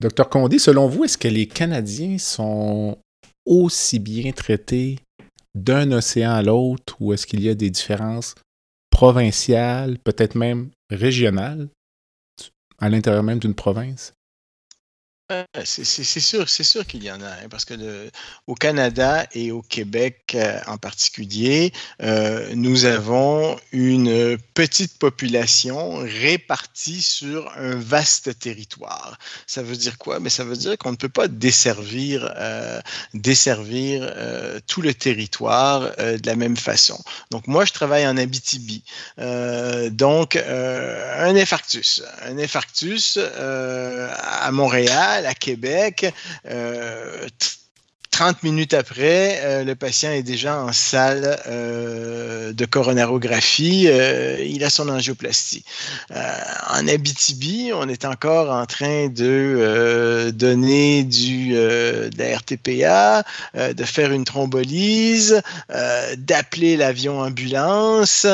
Docteur Condé, selon vous, est-ce que les Canadiens sont aussi bien traités d'un océan à l'autre ou est-ce qu'il y a des différences provinciales, peut-être même régionales, à l'intérieur même d'une province? C'est sûr, c'est sûr qu'il y en a, hein, parce que au Canada et au Québec euh, en particulier, euh, nous avons une petite population répartie sur un vaste territoire. Ça veut dire quoi? Mais ça veut dire qu'on ne peut pas desservir, euh, desservir tout le territoire de la même façon. Donc moi, je travaille en Abitibi. donc un infarctus, un infarctus à Montréal à Québec. Euh, 30 minutes après, euh, le patient est déjà en salle euh, de coronarographie. Euh, il a son angioplastie. en Abitibi, on est encore en train de donner du, de la RTPA, de faire une thrombolyse, d'appeler l'avion ambulance.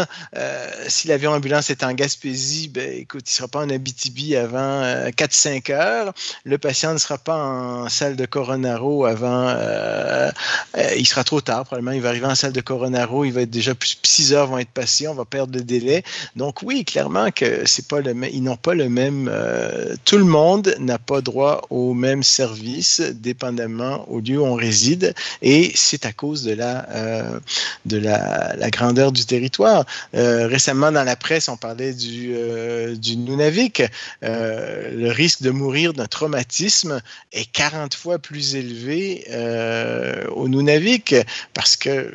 si l'avion ambulance est en Gaspésie, ben, écoute, il ne sera pas en Abitibi avant 4-5 heures. Le patient ne sera pas en salle de coronaro avant euh, euh, il sera trop tard, probablement. Il va arriver en salle de coronaro, il va être déjà plus 6 heures vont être passées, on va perdre le délai. Donc oui, clairement que c'est pas le ils n'ont pas le même. Euh, tout le monde n'a pas droit au même service, dépendamment au lieu où on réside, et c'est à cause de la de la, grandeur du territoire. récemment, dans la presse, on parlait du du Nunavik. le risque de mourir d'un traumatisme est 40 fois plus élevé. Au Nunavik parce que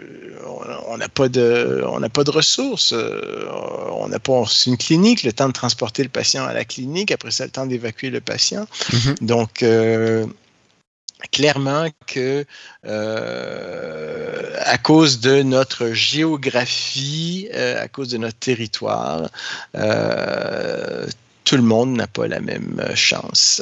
on n'a pas de on n'a pas de ressources. Euh, on n'a pas une clinique, le temps de transporter le patient à la clinique, après ça le temps d'évacuer le patient. Mhm. Donc euh, clairement que à cause de notre géographie, à cause de notre territoire, tout le monde n'a pas la même chance.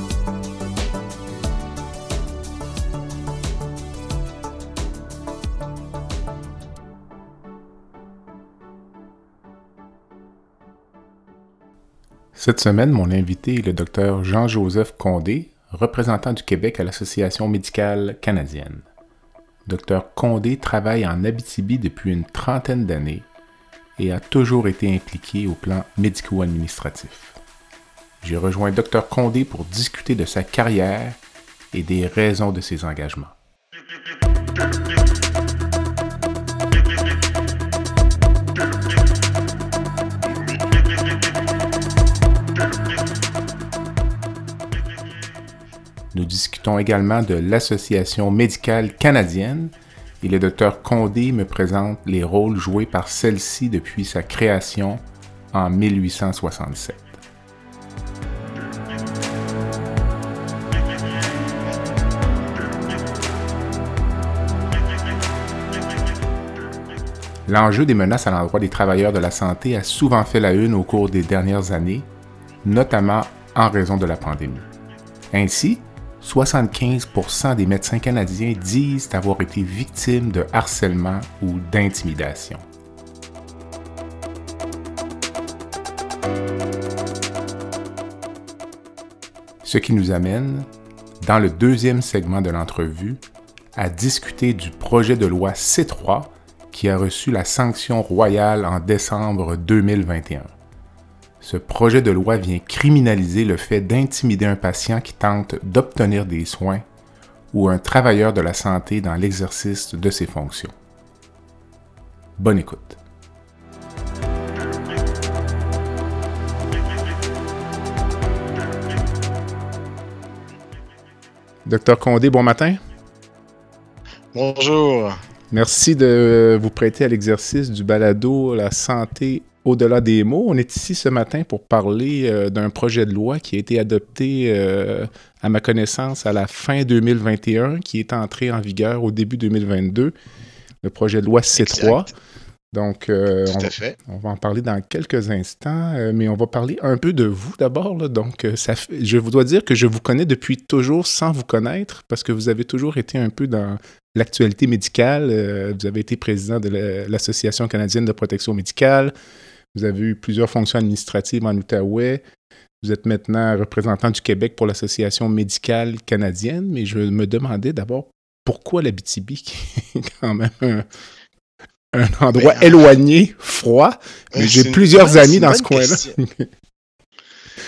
Cette semaine, mon invité est le docteur Jean-Joseph Condé, représentant du Québec à l'Association médicale canadienne. Dr Condé travaille en Abitibi depuis une trentaine d'années et a toujours été impliqué au plan médico-administratif. J'ai rejoint Dr Condé pour discuter de sa carrière et des raisons de ses engagements. Nous discutons également de l'Association médicale canadienne et le docteur Condé me présente les rôles joués par celle-ci depuis sa création en 1867. L'enjeu des menaces à l'endroit des travailleurs de la santé a souvent fait la une au cours des dernières années, notamment en raison de la pandémie. Ainsi, 75% des médecins canadiens disent avoir été victimes de harcèlement ou d'intimidation. Ce qui nous amène, dans le deuxième segment de l'entrevue, à discuter du projet de loi C3 qui a reçu la sanction royale en décembre 2021. Ce projet de loi vient criminaliser le fait d'intimider un patient qui tente d'obtenir des soins ou un travailleur de la santé dans l'exercice de ses fonctions. Bonne écoute. Docteur Condé, bon matin. Bonjour. Merci de vous prêter à l'exercice du balado La santé au-delà des mots, on est ici ce matin pour parler euh, d'un projet de loi qui a été adopté, euh, à ma connaissance, à la fin 2021, qui est entré en vigueur au début 2022, le projet de loi C3. Donc, euh, Tout on, fait. on va en parler dans quelques instants, mais on va parler un peu de vous d'abord. Donc, ça je vous dois dire que je vous connais depuis toujours sans vous connaître, parce que vous avez toujours été un peu dans l'actualité médicale. Vous avez été président de la- l'Association canadienne de protection médicale. Vous avez eu plusieurs fonctions administratives en Outaouais. Vous êtes maintenant représentant du Québec pour l'Association médicale canadienne, mais je me demandais d'abord pourquoi l'Abitibi, qui est quand même un, un endroit Ben, éloigné, froid, Euh, j'ai plusieurs amis dans ce coin-là.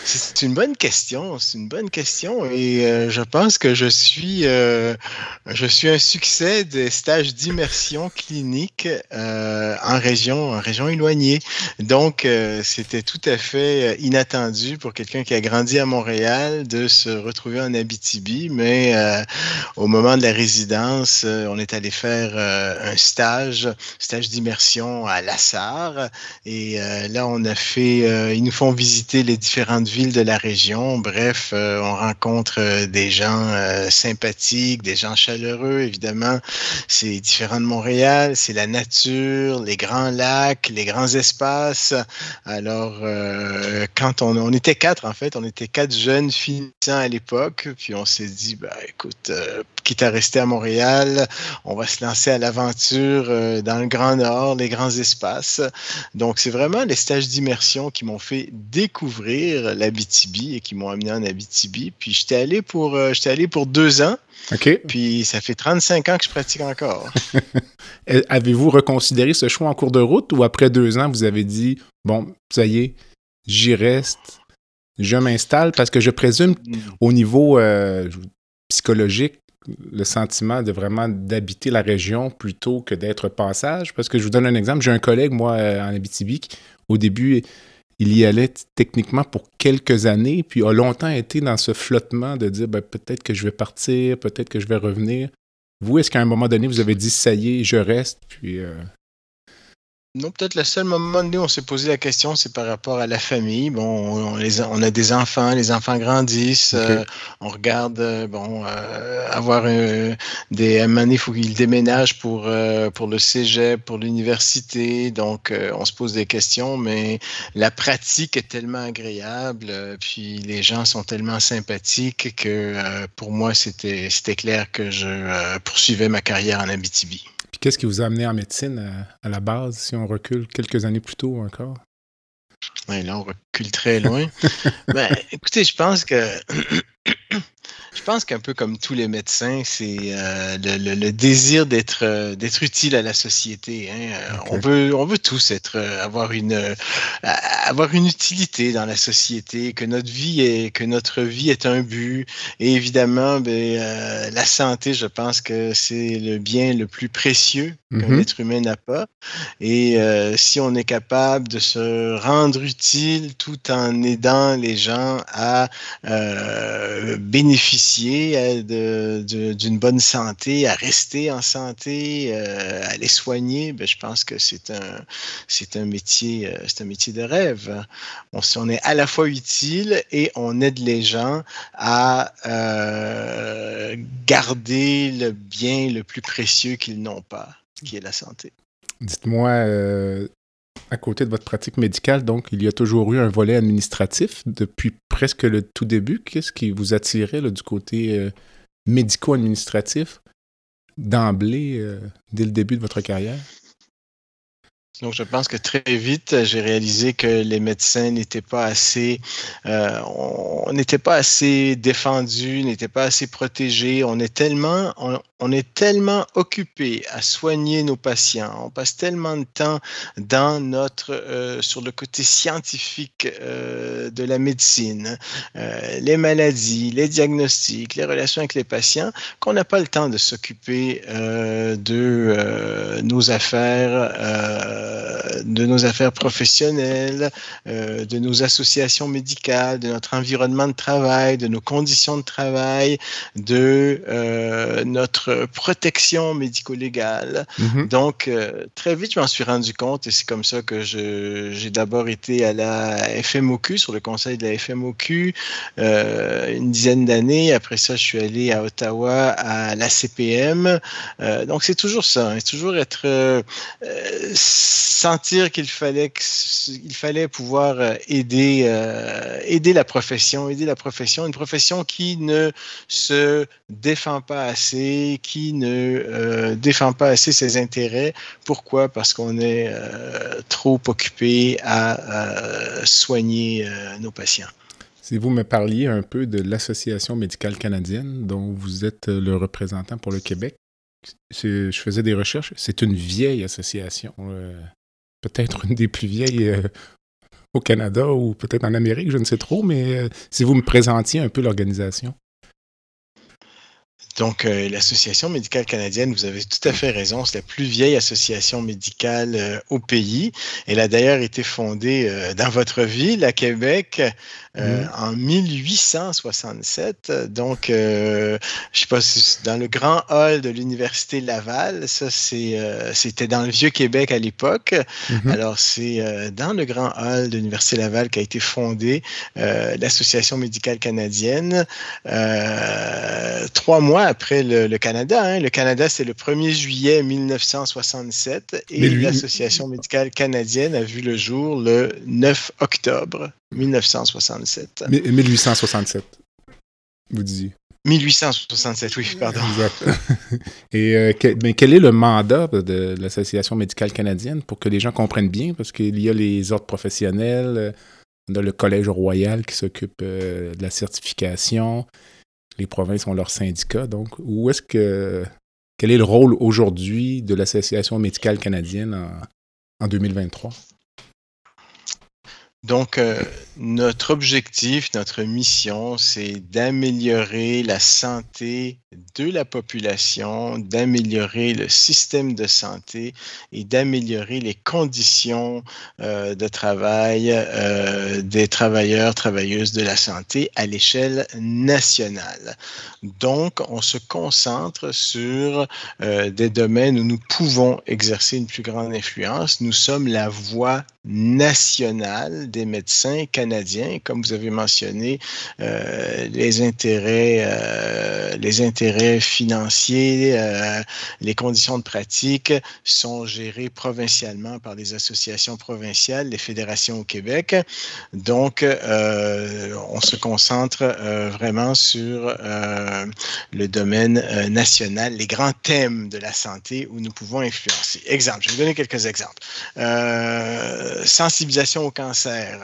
C'est une bonne question, c'est une bonne question et euh, je pense que je suis, euh, je suis un succès des stages d'immersion clinique euh, en région, en région éloignée. Donc c'était tout à fait inattendu pour quelqu'un qui a grandi à Montréal de se retrouver en Abitibi, mais au moment de la résidence, on est allé faire un stage, stage d'immersion à Lassar et là on a fait, ils nous font visiter les différentes villes de la région. Bref, euh, on rencontre euh, des gens euh, sympathiques, des gens chaleureux, évidemment. C'est différent de Montréal, c'est la nature, les grands lacs, les grands espaces. Alors, quand on, on était quatre, en fait, on était quatre jeunes finissants à l'époque, puis on s'est dit, bah, écoute, quitte à rester à Montréal, on va se lancer à l'aventure euh, dans le Grand Nord, les grands espaces. Donc, c'est vraiment les stages d'immersion qui m'ont fait découvrir l'Abitibi et qui m'ont amené en Abitibi. Puis, j'étais allé pour, euh, j'étais allé pour deux ans, OK. puis ça fait 35 ans que je pratique encore. Avez-vous reconsidéré ce choix en cours de route ou après deux ans, vous avez dit, bon, ça y est, j'y reste, je m'installe? Parce que je présume au niveau euh, psychologique, le sentiment de vraiment d'habiter la région plutôt que d'être passage? Parce que je vous donne un exemple. J'ai un collègue, moi, euh, en Abitibi, qui, au début, il y allait techniquement pour quelques années, puis a longtemps été dans ce flottement de dire ben, peut-être que je vais partir, peut-être que je vais revenir. Vous, est-ce qu'à un moment donné, vous avez dit ça y est, je reste, puis euh, Non, peut-être le seul moment donné où on s'est posé la question, c'est par rapport à la famille. Bon, on, les a, on a des enfants, les enfants grandissent, euh, on regarde, euh, bon, euh, avoir un- des. À il faut qu'ils déménagent pour, euh, pour le cégep, pour l'université. Donc, euh, on se pose des questions, mais la pratique est tellement agréable, euh, puis les gens sont tellement sympathiques que euh, pour moi, c'était c'était clair que je euh, poursuivais ma carrière en Abitibi. Qu'est-ce qui vous a amené en médecine à, à la base, si on recule quelques années plus tôt encore? Ouais, là, on recule très loin. ben, écoutez, je pense que je pense qu'un peu comme tous les médecins, c'est euh, le, le- le désir d'être euh, d'être utile à la société. hein. Euh. On veut on veut tous être avoir une avoir une utilité dans la société, que notre vie est que notre vie est un but. Et évidemment, ben, la santé, je pense que c'est le bien le plus précieux qu'un Mhm. être humain n'a pas. Et si on est capable de se rendre utile tout en aidant les gens à bénéficier euh, d'une bonne santé, à rester en santé, euh, à les soigner, ben, je pense que c'est un, métier, euh, c'est un métier de rêve. On, est à la fois utile et on aide les gens à garder le bien le plus précieux qu'ils n'ont pas, qui est la santé. Dites-moi, à côté de votre pratique médicale, donc, il y a toujours eu un volet administratif depuis presque le tout début. Qu'est-ce qui vous attirait du côté euh, médico-administratif d'emblée, euh, dès le début de votre carrière? Donc, je pense que très vite, j'ai réalisé que les médecins n'étaient pas assez, euh, on n'était pas assez défendus, n'étaient pas assez protégés. On est tellement, on est tellement occupé à soigner nos patients. On passe tellement de temps dans notre, euh, sur le côté scientifique euh, de la médecine, euh, les maladies, les diagnostics, les relations avec les patients, qu'on n'a pas le temps de s'occuper de nos affaires. de nos affaires professionnelles, de nos associations médicales, de notre environnement de travail, de nos conditions de travail, de notre protection médico-légale. Mm-hmm. Donc, très vite, je m'en suis rendu compte et c'est comme ça que j'ai d'abord été à la FMOQ, sur le conseil de la FMOQ, une dizaine d'années. Après ça, je suis allé à Ottawa à la CPM. Euh, donc, c'est toujours ça. Hein. c'est toujours être euh, euh, sentir qu'il fallait qu'il fallait pouvoir aider aider la profession, aider la profession, une profession qui ne se défend pas assez, qui ne défend pas assez ses intérêts. Pourquoi? Parce qu'on est trop occupé à soigner nos patients. Si vous me parliez un peu de l'Association médicale canadienne, dont vous êtes le représentant pour le Québec, je faisais des recherches, c'est une vieille association, euh, peut-être une des plus vieilles euh, au Canada ou peut-être en Amérique, je ne sais trop, mais euh, si vous me présentiez un peu l'organisation. Donc, l'Association médicale canadienne, vous avez tout à fait raison, c'est la plus vieille association médicale au pays. Elle a d'ailleurs été fondée dans votre ville, à Québec, euh, mm-hmm. en 1867. Donc, euh, je sais pas si dans le grand hall de l'université Laval. Ça, euh, c'était dans le vieux Québec à l'époque. Mm-hmm. Alors, c'est dans le grand hall de l'université Laval qu'a été fondée l'association médicale canadienne. trois mois après le, Canada. Hein. Le Canada, c'est le 1er juillet 1967 et l'association médicale canadienne a vu le jour le 9 octobre 1967. 1867, vous disiez. 1867, oui, pardon. Exact. Et euh, mais quel est le mandat de l'Association médicale canadienne pour que les gens comprennent bien? Parce qu'il y a les ordres professionnels, on a le Collège royal qui s'occupe euh, de la certification, les provinces ont leur syndicat. Donc, où est-ce que. Quel est le rôle aujourd'hui de l'Association médicale canadienne en, en 2023? Donc, euh, notre objectif, notre mission, c'est d'améliorer la santé de la population, d'améliorer le système de santé et d'améliorer les conditions euh, de travail euh, des travailleurs, travailleuses de la santé à l'échelle nationale. Donc, on se concentre sur euh, des domaines où nous pouvons exercer une plus grande influence. Nous sommes la voix nationale des médecins canadiens, comme vous avez mentionné, les intérêts, les intérêts financiers, euh, les conditions de pratique sont gérées provincialement par les associations provinciales, les fédérations au Québec. Donc, euh, on se concentre euh, vraiment sur le domaine national, les grands thèmes de la santé où nous pouvons influencer. Exemple, je vais vous donner quelques exemples. sensibilisation au cancer.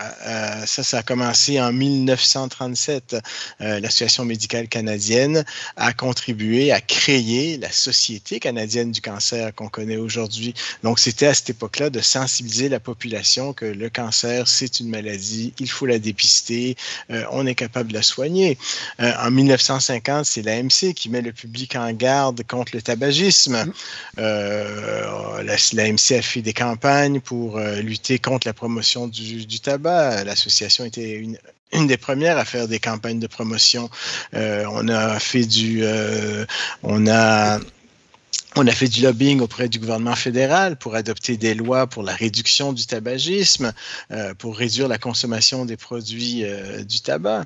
ça, ça a commencé en 1937. L'Association médicale canadienne a contribué à créer la Société canadienne du cancer qu'on connaît aujourd'hui. Donc, c'était à cette époque-là de sensibiliser la population que le cancer, c'est une maladie, il faut la dépister, euh, on est capable de la soigner. Euh, en 1950, c'est l'AMC qui met le public en garde contre le tabagisme. Mm. Euh, L'AMC a fait des campagnes pour lutter contre la promotion du, du tabac. L'association était une, une des premières à faire des campagnes de promotion. Euh, on a fait du, euh, on a on a fait du lobbying auprès du gouvernement fédéral pour adopter des lois pour la réduction du tabagisme, euh, pour réduire la consommation des produits du tabac.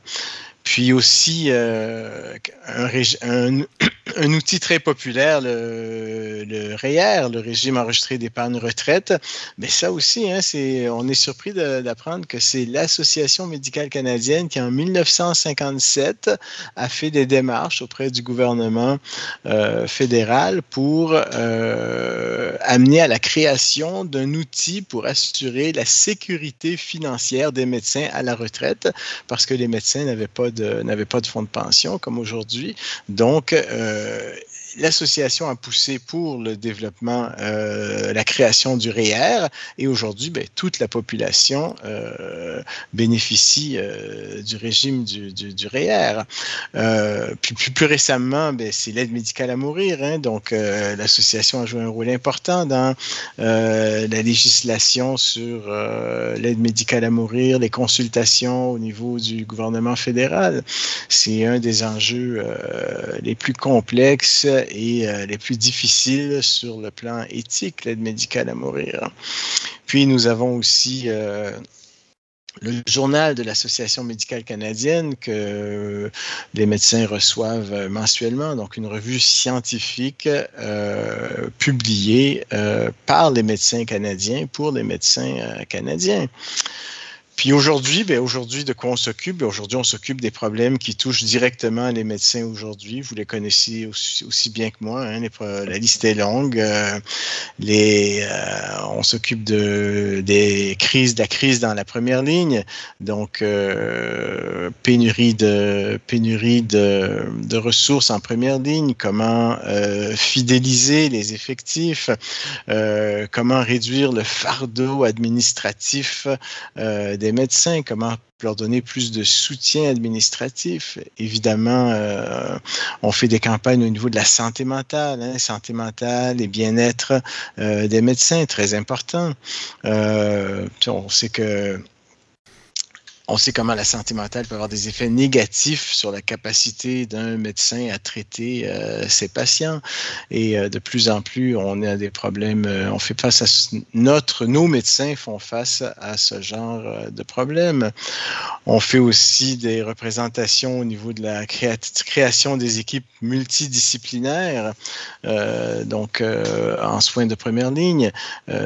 Puis aussi un, un, un, outil très populaire, le, le REER, le régime enregistré d'épargne retraite. Mais ça aussi, hein, on est surpris d'apprendre que c'est l'Association médicale canadienne qui, en 1957, a fait des démarches auprès du gouvernement euh, fédéral pour euh, amener à la création d'un outil pour assurer la sécurité financière des médecins à la retraite, parce que les médecins n'avaient pas de fonds de pension comme aujourd'hui. Donc, euh, euh, l'association a poussé pour le développement, euh, la création du REER, e et aujourd'hui, ben, toute la population euh, bénéficie euh, du régime du, du, REER. E plus, plus récemment, ben, c'est l'aide médicale à mourir. Hein, donc, l'association a joué un rôle important dans la législation sur l'aide médicale à mourir, les consultations au niveau du gouvernement fédéral. C'est un des enjeux les plus complexes et euh, les plus difficiles sur le plan éthique, l'aide médicale à mourir. Puis nous avons aussi euh, le journal de l'Association médicale canadienne que les médecins reçoivent mensuellement, donc une revue scientifique euh, publiée par les médecins canadiens pour les médecins canadiens. Puis aujourd'hui, ben aujourd'hui, de quoi on s'occupe? Ben aujourd'hui, on s'occupe des problèmes qui touchent directement les médecins aujourd'hui. Vous les connaissez aussi, bien que moi. Hein, la liste est longue. Euh, euh, on s'occupe de, des crises, de la crise dans la première ligne. Donc, euh, pénurie, de, pénurie de, ressources en première ligne. Comment fidéliser les effectifs? comment réduire le fardeau administratif des médecins, comment leur donner plus de soutien administratif. Évidemment, euh, on fait des campagnes au niveau de la santé mentale, hein, santé mentale et bien-être euh, des médecins, très important. Euh, on sait que on sait comment la santé mentale peut avoir des effets négatifs sur la capacité d'un médecin à traiter euh, ses patients. Et euh, de plus en plus, on a des problèmes, euh, on fait face à notre, nos médecins font face à ce genre de problèmes. On fait aussi des représentations au niveau de la création des équipes multidisciplinaires, donc en soins de première ligne,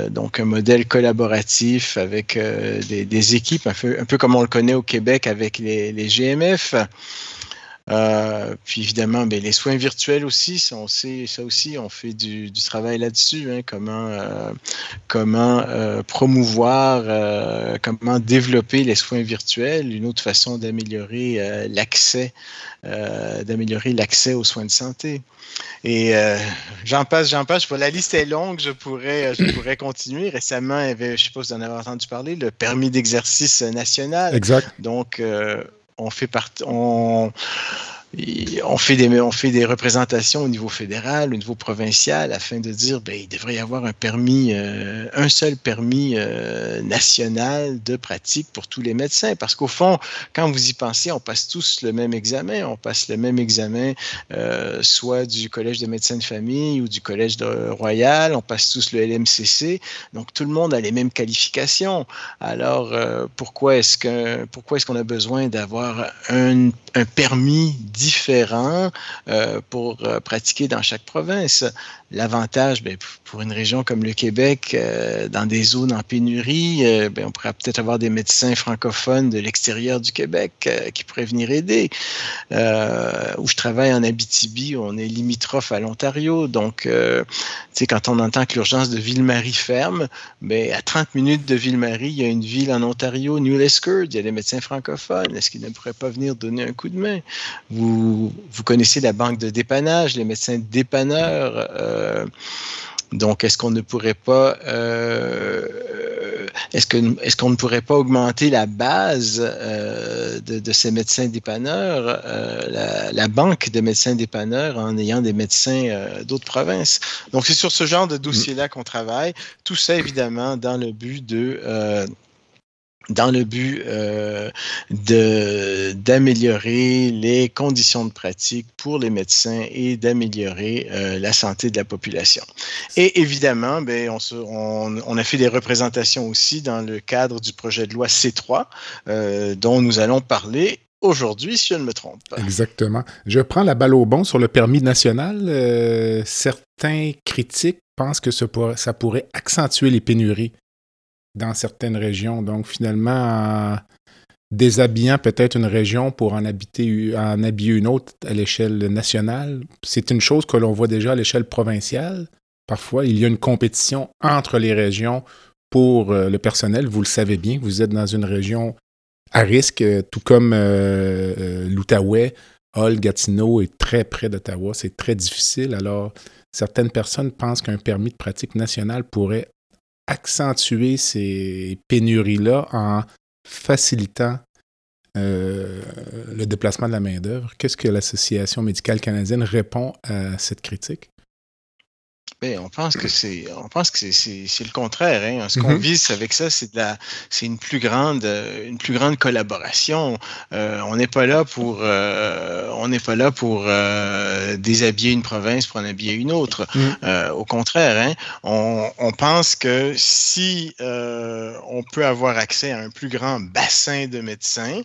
donc un modèle collaboratif avec des, équipes, un peu, un peu comme on connaît au Québec avec les, GMF. Euh, puis évidemment, ben, les soins virtuels aussi, ça, on sait, ça aussi, on fait du, travail là-dessus. Hein, comment euh, comment euh, promouvoir, comment développer les soins virtuels, une autre façon d'améliorer l'accès, d'améliorer l'accès aux soins de santé. Et j'en passe, j'en passe. La liste est longue, je pourrais, je pourrais continuer. Récemment, il y avait, je ne sais pas si vous en avez entendu parler, le permis d'exercice national. Exact. Donc, on fait partie, on fait, des, on fait des représentations au niveau fédéral, au niveau provincial, afin de dire ben, il devrait y avoir un permis, euh, un seul permis euh, national de pratique pour tous les médecins. Parce qu'au fond, quand vous y pensez, on passe tous le même examen. On passe le même examen, euh, soit du Collège de médecins de famille ou du Collège Royal. On passe tous le LMCC. Donc, tout le monde a les mêmes qualifications. Alors, pourquoi est-ce qu'on a besoin d'avoir un, un permis différents euh, pour euh, pratiquer dans chaque province. L'avantage, ben, pour une région comme le Québec, euh, dans des zones en pénurie, ben, on pourrait peut-être avoir des médecins francophones de l'extérieur du Québec qui pourraient venir aider. où je travaille en Abitibi, on est limitrophe à l'Ontario. Donc, quand on entend que l'urgence de Ville-Marie ferme, ben, à 30 minutes de Ville-Marie, il y a une ville en Ontario, New Lescure, il y a des médecins francophones. Est-ce qu'ils ne pourraient pas venir donner un coup de main? Vous, connaissez la banque de dépannage, les médecins dépanneurs. Euh, donc, est-ce qu'on ne pourrait pas, euh, est-ce que, est-ce qu'on ne pourrait pas augmenter la base euh, de, ces médecins dépanneurs, la, banque de médecins dépanneurs, en ayant des médecins d'autres provinces? Donc, c'est sur ce genre de dossier-là qu'on travaille. Tout ça, évidemment, dans le but de dans le but euh, d'améliorer les conditions de pratique pour les médecins et d'améliorer euh, la santé de la population. Et évidemment, ben, on, a fait des représentations aussi dans le cadre du projet de loi C3 euh, dont nous allons parler aujourd'hui, si je ne me trompe pas. Exactement. Je prends la balle au bon sur le permis national. Certains critiques pensent que ça pourrait accentuer les pénuries dans certaines régions. Donc, finalement, déshabillant peut-être une région pour en, habiter, en habiller une autre à l'échelle nationale, c'est une chose que l'on voit déjà à l'échelle provinciale. Parfois, il y a une compétition entre les régions pour euh, le personnel. Vous le savez bien, vous êtes dans une région à risque, euh, tout comme euh, l'Outaouais Hull, Gatineau est très près d'Ottawa. C'est très difficile. Alors, certaines personnes pensent qu'un permis de pratique national pourrait accentuer ces pénuries-là en facilitant euh, le déplacement de la main-d'œuvre. Qu'est-ce que l'Association médicale canadienne répond à cette critique? Ben, on pense que c'est, on pense que c'est, le contraire. Hein. Ce qu'on mm-hmm. vise avec ça, c'est de la, c'est une plus grande, euh, une plus grande collaboration. Euh, on n'est pas là pour, euh, on n'est pas là pour déshabiller une province pour en habiller une autre. Mm. au contraire, hein, on, on, pense que si on peut avoir accès à un plus grand bassin de médecins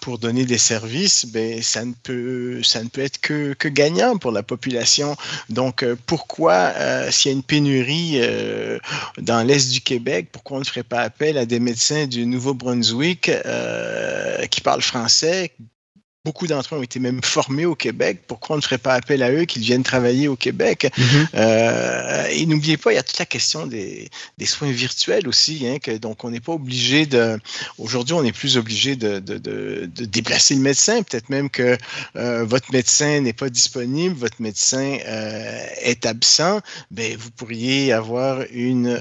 pour donner des services, ben ça ne peut, ça ne peut être que, que gagnant pour la population. Donc pourquoi euh, s'il y a une pénurie euh, dans l'Est du Québec, pourquoi on ne ferait pas appel à des médecins du Nouveau-Brunswick euh, qui parlent français, Beaucoup d'entre eux ont été même formés au Québec. Pourquoi on ne ferait pas appel à eux qu'ils viennent travailler au Québec? Mm-hmm. Euh, et n'oubliez pas, il y a toute la question des, des soins virtuels aussi. Hein, que, donc, on n'est pas obligé de. Aujourd'hui, on n'est plus obligé de, de, de, déplacer le médecin. Peut-être même que euh, votre médecin n'est pas disponible, votre médecin euh, est absent. Ben, vous pourriez avoir une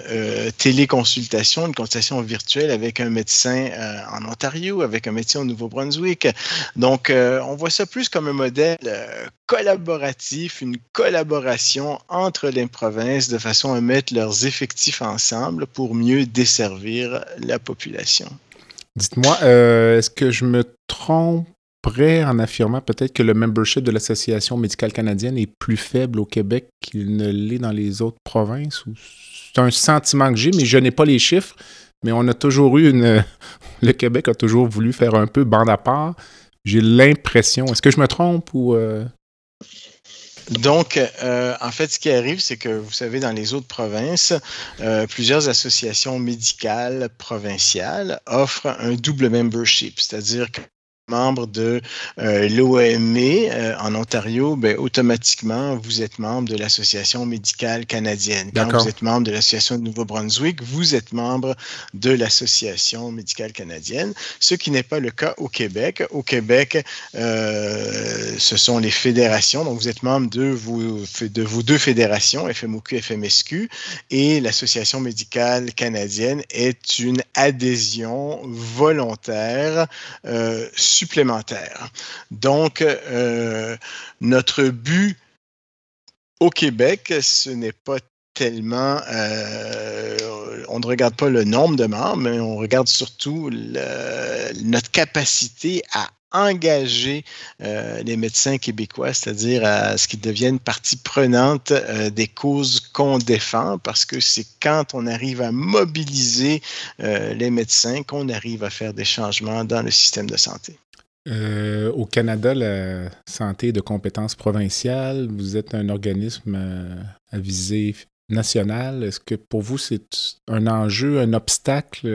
téléconsultation, une consultation virtuelle avec un médecin en Ontario, avec un médecin au Nouveau-Brunswick. Donc, euh, on voit ça plus comme un modèle euh, collaboratif, une collaboration entre les provinces de façon à mettre leurs effectifs ensemble pour mieux desservir la population. Dites-moi, euh, est-ce que je me tromperais en affirmant peut-être que le membership de l'Association médicale canadienne est plus faible au Québec qu'il ne l'est dans les autres provinces? C'est un sentiment que j'ai, mais je n'ai pas les chiffres. Mais on a toujours eu une. Le Québec a toujours voulu faire un peu bande à part. J'ai l'impression. Est-ce que je me trompe ou. Euh? Donc, euh, en fait, ce qui arrive, c'est que vous savez, dans les autres provinces, euh, plusieurs associations médicales provinciales offrent un double membership, c'est-à-dire que membre de euh, l'OME euh, en Ontario, ben, automatiquement, vous êtes membre de l'Association médicale canadienne. Quand vous êtes membre de l'Association de Nouveau-Brunswick, vous êtes membre de l'Association médicale canadienne, ce qui n'est pas le cas au Québec. Au Québec, euh, ce sont les fédérations, donc vous êtes membre de vos, de vos deux fédérations, FMOQ, FMSQ, et l'Association médicale canadienne est une adhésion volontaire euh, Donc, euh, notre but au Québec, ce n'est pas tellement, euh, on ne regarde pas le nombre de membres, mais on regarde surtout notre capacité à engager euh, les médecins québécois, c'est-à-dire à ce qu'ils deviennent partie prenante des causes qu'on défend, parce que c'est quand on arrive à mobiliser les médecins qu'on arrive à faire des changements dans le système de santé. Euh, au Canada, la santé est de compétence provinciale. Vous êtes un organisme euh, à, visée nationale. Est-ce que pour vous, c'est un enjeu, un obstacle?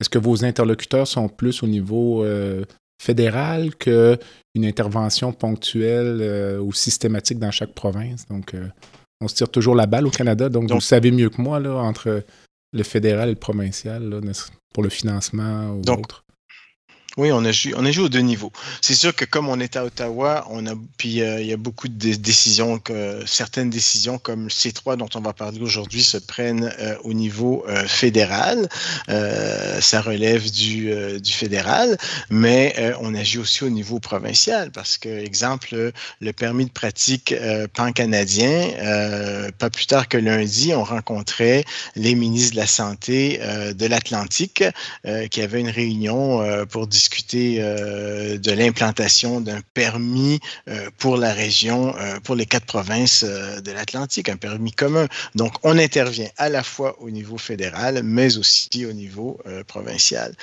Est-ce que vos interlocuteurs sont plus au niveau euh, fédéral qu'une intervention ponctuelle ou systématique dans chaque province? Donc, on se tire toujours la balle au Canada. Donc, vous savez mieux que moi, là, entre le fédéral et le provincial, pour le financement ou autre. Oui, on a, joué, on aux deux niveaux. C'est sûr que comme on est à Ottawa, on a puis euh, il y a beaucoup de décisions que certaines décisions comme le C3 dont on va parler aujourd'hui se prennent euh, au niveau euh, fédéral. ça relève du, du fédéral, mais on agit aussi au niveau provincial parce que exemple le permis de pratique pan-canadien, pas plus tard que lundi, on rencontrait les ministres de la santé de l'Atlantique qui avaient une réunion pour discuter discuter euh, de l'implantation d'un permis euh, pour la région, euh, pour les quatre provinces de l'Atlantique, un permis commun. Donc, on intervient à la fois au niveau fédéral, mais aussi au niveau provincial.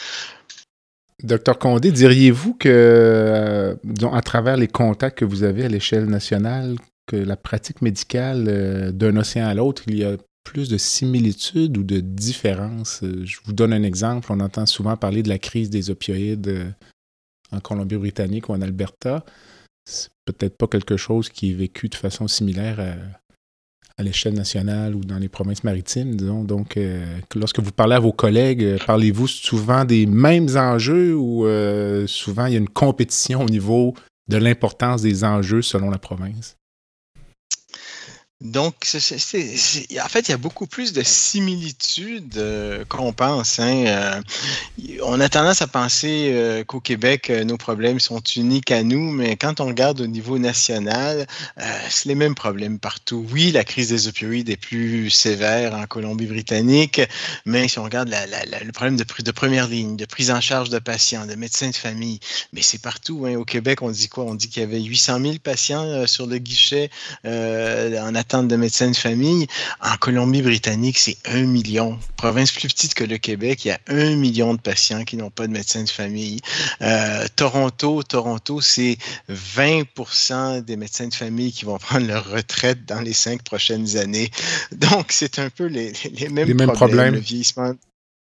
Docteur Condé, diriez-vous que, à travers les contacts que vous avez à l'échelle nationale, que la pratique médicale d'un océan à l'autre, il y a plus de similitudes ou de différences? Euh, je vous donne un exemple. On entend souvent parler de la crise des opioïdes euh, en Colombie-Britannique ou en Alberta. C'est peut-être pas quelque chose qui est vécu de façon similaire à, l'échelle nationale ou dans les provinces maritimes, disons. Donc, euh, lorsque vous parlez à vos collègues, parlez-vous souvent des mêmes enjeux ou souvent il y a une compétition au niveau de l'importance des enjeux selon la province? Donc, en fait, il y a beaucoup plus de similitudes euh, qu'on pense. Hein. Euh, on a tendance à penser euh, qu'au Québec, nos problèmes sont uniques à nous, mais quand on regarde au niveau national, c'est les mêmes problèmes partout. Oui, la crise des opioïdes est plus sévère en Colombie-Britannique, mais si on regarde le problème de, de, première ligne, de prise en charge de patients, de médecins de famille, mais c'est partout. Hein. Au Québec, on dit quoi? On dit qu'il y avait 800 000 patients sur le guichet en attente de médecins de famille. En Colombie-Britannique, c'est un million. Province plus petite que le Québec, il y a un million de patients qui n'ont pas de médecin de famille. Euh, Toronto, Toronto, c'est 20 des médecins de famille qui vont prendre leur retraite dans les cinq prochaines années. Donc, c'est un peu les, mêmes, problèmes. problèmes. Le vieillissement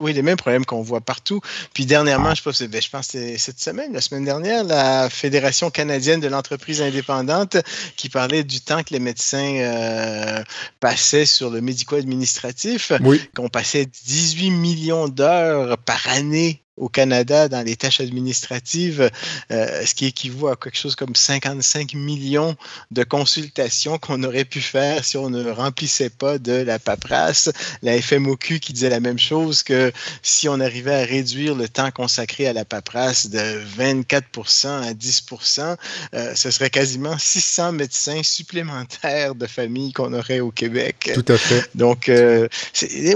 oui, les mêmes problèmes qu'on voit partout. Puis dernièrement, je, pense, ben, je pense que c'était cette semaine, la semaine dernière, la Fédération canadienne de l'entreprise indépendante qui parlait du temps que les médecins euh, passaient sur le médico-administratif, qu'on passait 18 millions d'heures par année au Canada dans les tâches administratives, euh, ce qui équivaut à quelque chose comme 55 millions de consultations qu'on aurait pu faire si on ne remplissait pas de la paperasse. La FMOQ qui disait la même chose que si on arrivait à réduire le temps consacré à la paperasse de 24% à 10% euh, ce serait quasiment 600 médecins supplémentaires de famille qu'on aurait au Québec. Tout à fait. Donc, euh,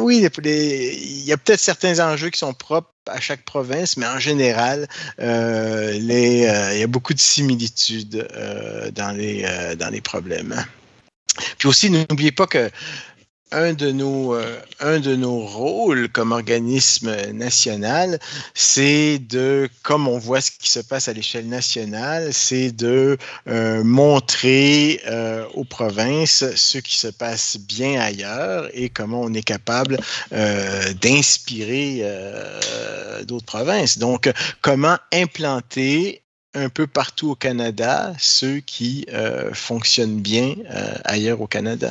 oui, il y a peut-être certains enjeux qui sont propres à chaque province, mais en général, euh, euh, il y a beaucoup de similitudes euh, dans, les, dans les problèmes. Puis aussi, n'oubliez pas que un de nos, euh, un de nos rôles comme organisme national, c'est de, comme on voit ce qui se passe à l'échelle nationale, c'est de euh, montrer euh, aux provinces ce qui se passe bien ailleurs et comment on est capable d'inspirer d'autres provinces. Donc, comment implanter un peu partout au Canada ceux qui fonctionnent bien ailleurs au Canada.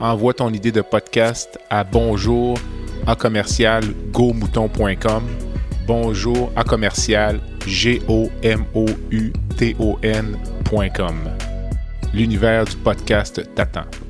envoie ton idée de podcast à bonjour à commercial bonjour à commercial g. L'univers du podcast t'attend.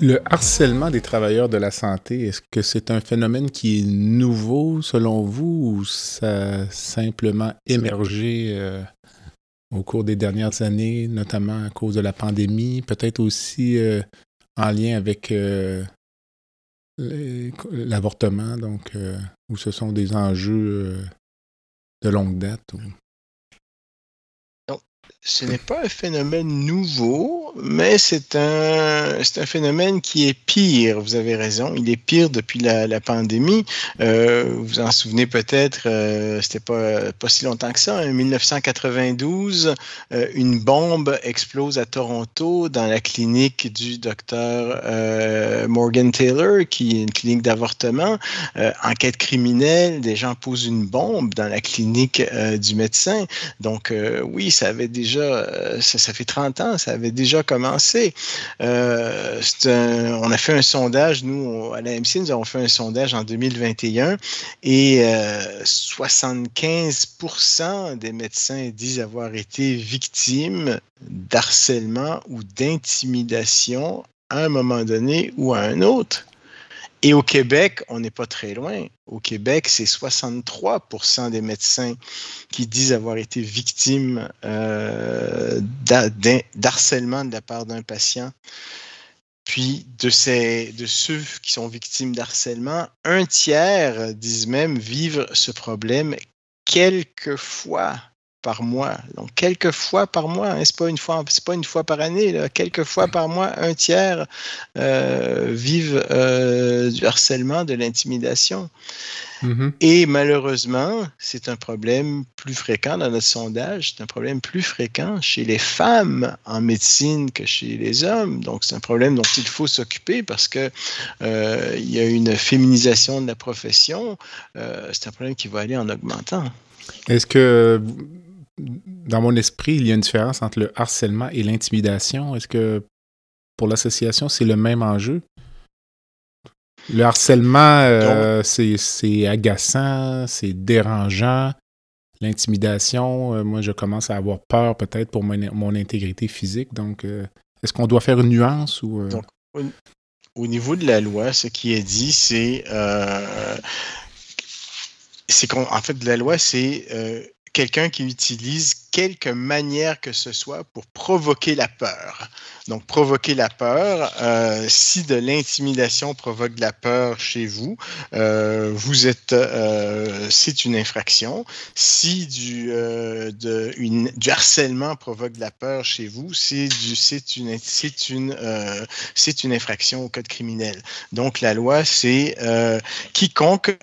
Le harcèlement des travailleurs de la santé, est-ce que c'est un phénomène qui est nouveau selon vous ou ça a simplement émergé euh, au cours des dernières années, notamment à cause de la pandémie, peut-être aussi euh, en lien avec euh, l'avortement, donc où ce sont des enjeux de longue date? Ce n'est pas un phénomène nouveau, mais c'est un, c'est un phénomène qui est pire. Vous avez raison, il est pire depuis la, la pandémie. Euh, vous en souvenez peut-être, euh, c'était pas, pas si longtemps que ça. En 1992, euh, une bombe explose à Toronto dans la clinique du docteur euh, Morgan Taylor, qui est une clinique d'avortement. Euh, enquête criminelle, des gens posent une bombe dans la clinique du médecin. Donc oui, ça avait déjà déjà, ça, fait 30 ans, ça avait déjà commencé. on a fait un sondage, nous, à la MC, nous avons fait un sondage en 2021 et 75% des médecins disent avoir été victimes d'harcèlement ou d'intimidation à un moment donné ou à un autre. Et au Québec, on n'est pas très loin. Au Québec, c'est 63% des médecins qui disent avoir été victimes euh, d'harcèlement de la part d'un patient. Puis de, ces, de ceux qui sont victimes d'harcèlement, un tiers disent même vivre ce problème quelquefois par mois. Donc, quelques fois par mois, hein, c'est pas une fois, c'est pas une fois par année, là, quelques fois par mois, un tiers euh, vivent euh, du harcèlement, de l'intimidation. Mm-hmm. Et malheureusement, c'est un problème plus fréquent dans notre sondage, c'est un problème plus fréquent chez les femmes en médecine que chez les hommes. Donc, c'est un problème dont il faut s'occuper parce que euh, il y a une féminisation de la profession. c'est un problème qui va aller en augmentant. Est-ce que dans mon esprit, il y a une différence entre le harcèlement et l'intimidation. Est-ce que pour l'association, c'est le même enjeu? Le harcèlement, euh, c'est agaçant, c'est dérangeant. L'intimidation, euh, moi, je commence à avoir peur peut-être pour mon, intégrité physique. Donc, euh, est-ce qu'on doit faire une nuance ou... au, niveau de la loi, ce qui est dit, c'est... c'est qu'en fait, la loi, c'est quelqu'un qui utilise quelque manière que ce soit pour provoquer la peur. Donc, provoquer la peur, euh, si de l'intimidation provoque de la peur chez vous, euh, vous êtes, euh, c'est une infraction. Si du, de, une, du harcèlement provoque de la peur chez vous, c'est du, c'est une, c'est une, c'est une infraction au code criminel. Donc, la loi, c'est quiconque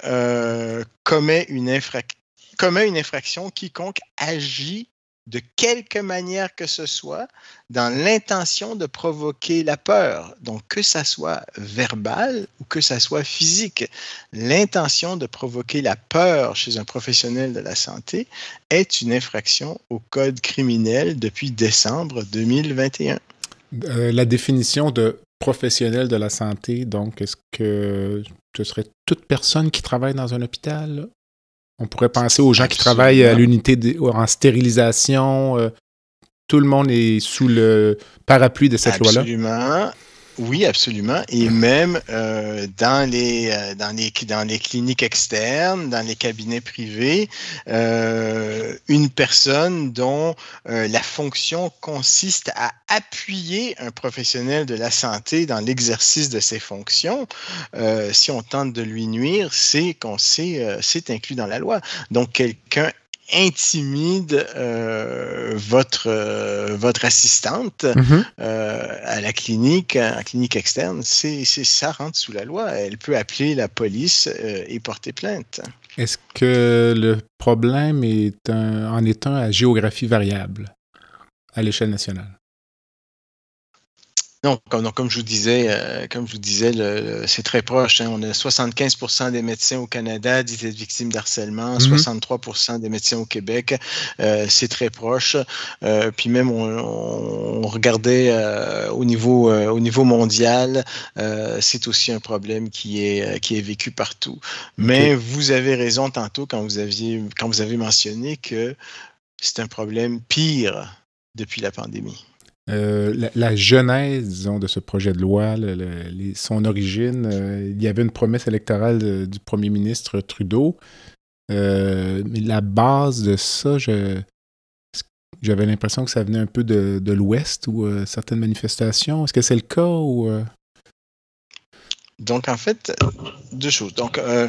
commet une infraction commet une infraction, quiconque agit de quelque manière que ce soit dans l'intention de provoquer la peur. Donc, que ça soit verbal ou que ça soit physique, l'intention de provoquer la peur chez un professionnel de la santé est une infraction au code criminel depuis décembre 2021. Euh, la définition de professionnel de la santé, donc, est-ce que ce serait toute personne qui travaille dans un hôpital on pourrait penser aux gens qui travaillent à l'unité en stérilisation. Euh, tout le monde est sous le parapluie de cette loi-là. Absolument. Oui, absolument. Et même euh, dans, les, euh, dans, les, dans les cliniques externes, dans les cabinets privés, euh, une personne dont la fonction consiste à appuyer un professionnel de la santé dans l'exercice de ses fonctions, si on tente de lui nuire, c'est qu'on c'est inclus dans la loi. Donc, quelqu'un intimide euh, votre, euh, votre assistante mhm. euh, à la clinique, en clinique externe, c'est, ça rentre sous la loi. Elle peut appeler la police et porter plainte. Est-ce que le problème est en est un à géographie variable à l'échelle nationale? Non, comme, je vous disais, euh, comme je vous disais, c'est très proche. Hein. On a 75% des médecins au Canada disent être victimes d'harcèlement, 63 mhm. des médecins au Québec. Euh, c'est très proche. Euh, puis même, on, regardait au, niveau, au niveau mondial, c'est aussi un problème qui est, qui est vécu partout. Mais vous avez raison tantôt quand vous, aviez, quand vous avez mentionné que c'est un problème pire depuis la pandémie. Euh, la, genèse, disons, de ce projet de loi, son origine, euh, il y avait une promesse électorale du premier ministre Trudeau. Euh, mais la base de ça, j'avais l'impression que ça venait un peu de, de l'Ouest ou certaines manifestations. Est-ce que c'est le cas ou donc, en fait, deux choses. Donc, euh,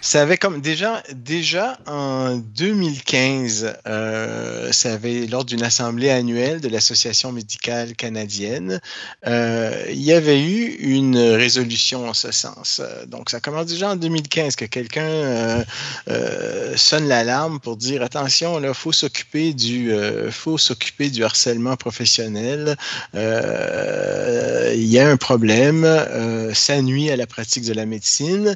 ça avait comme déjà, déjà en 2015, euh, ça avait, lors d'une assemblée annuelle de l'Association médicale canadienne, euh, il y avait eu une résolution en ce sens. Donc, ça commence déjà en 2015 que quelqu'un euh, euh, sonne l'alarme pour dire attention, là, faut s'occuper du, faut s'occuper du harcèlement professionnel. Il y a un problème. ça nuit à la pratique de la médecine.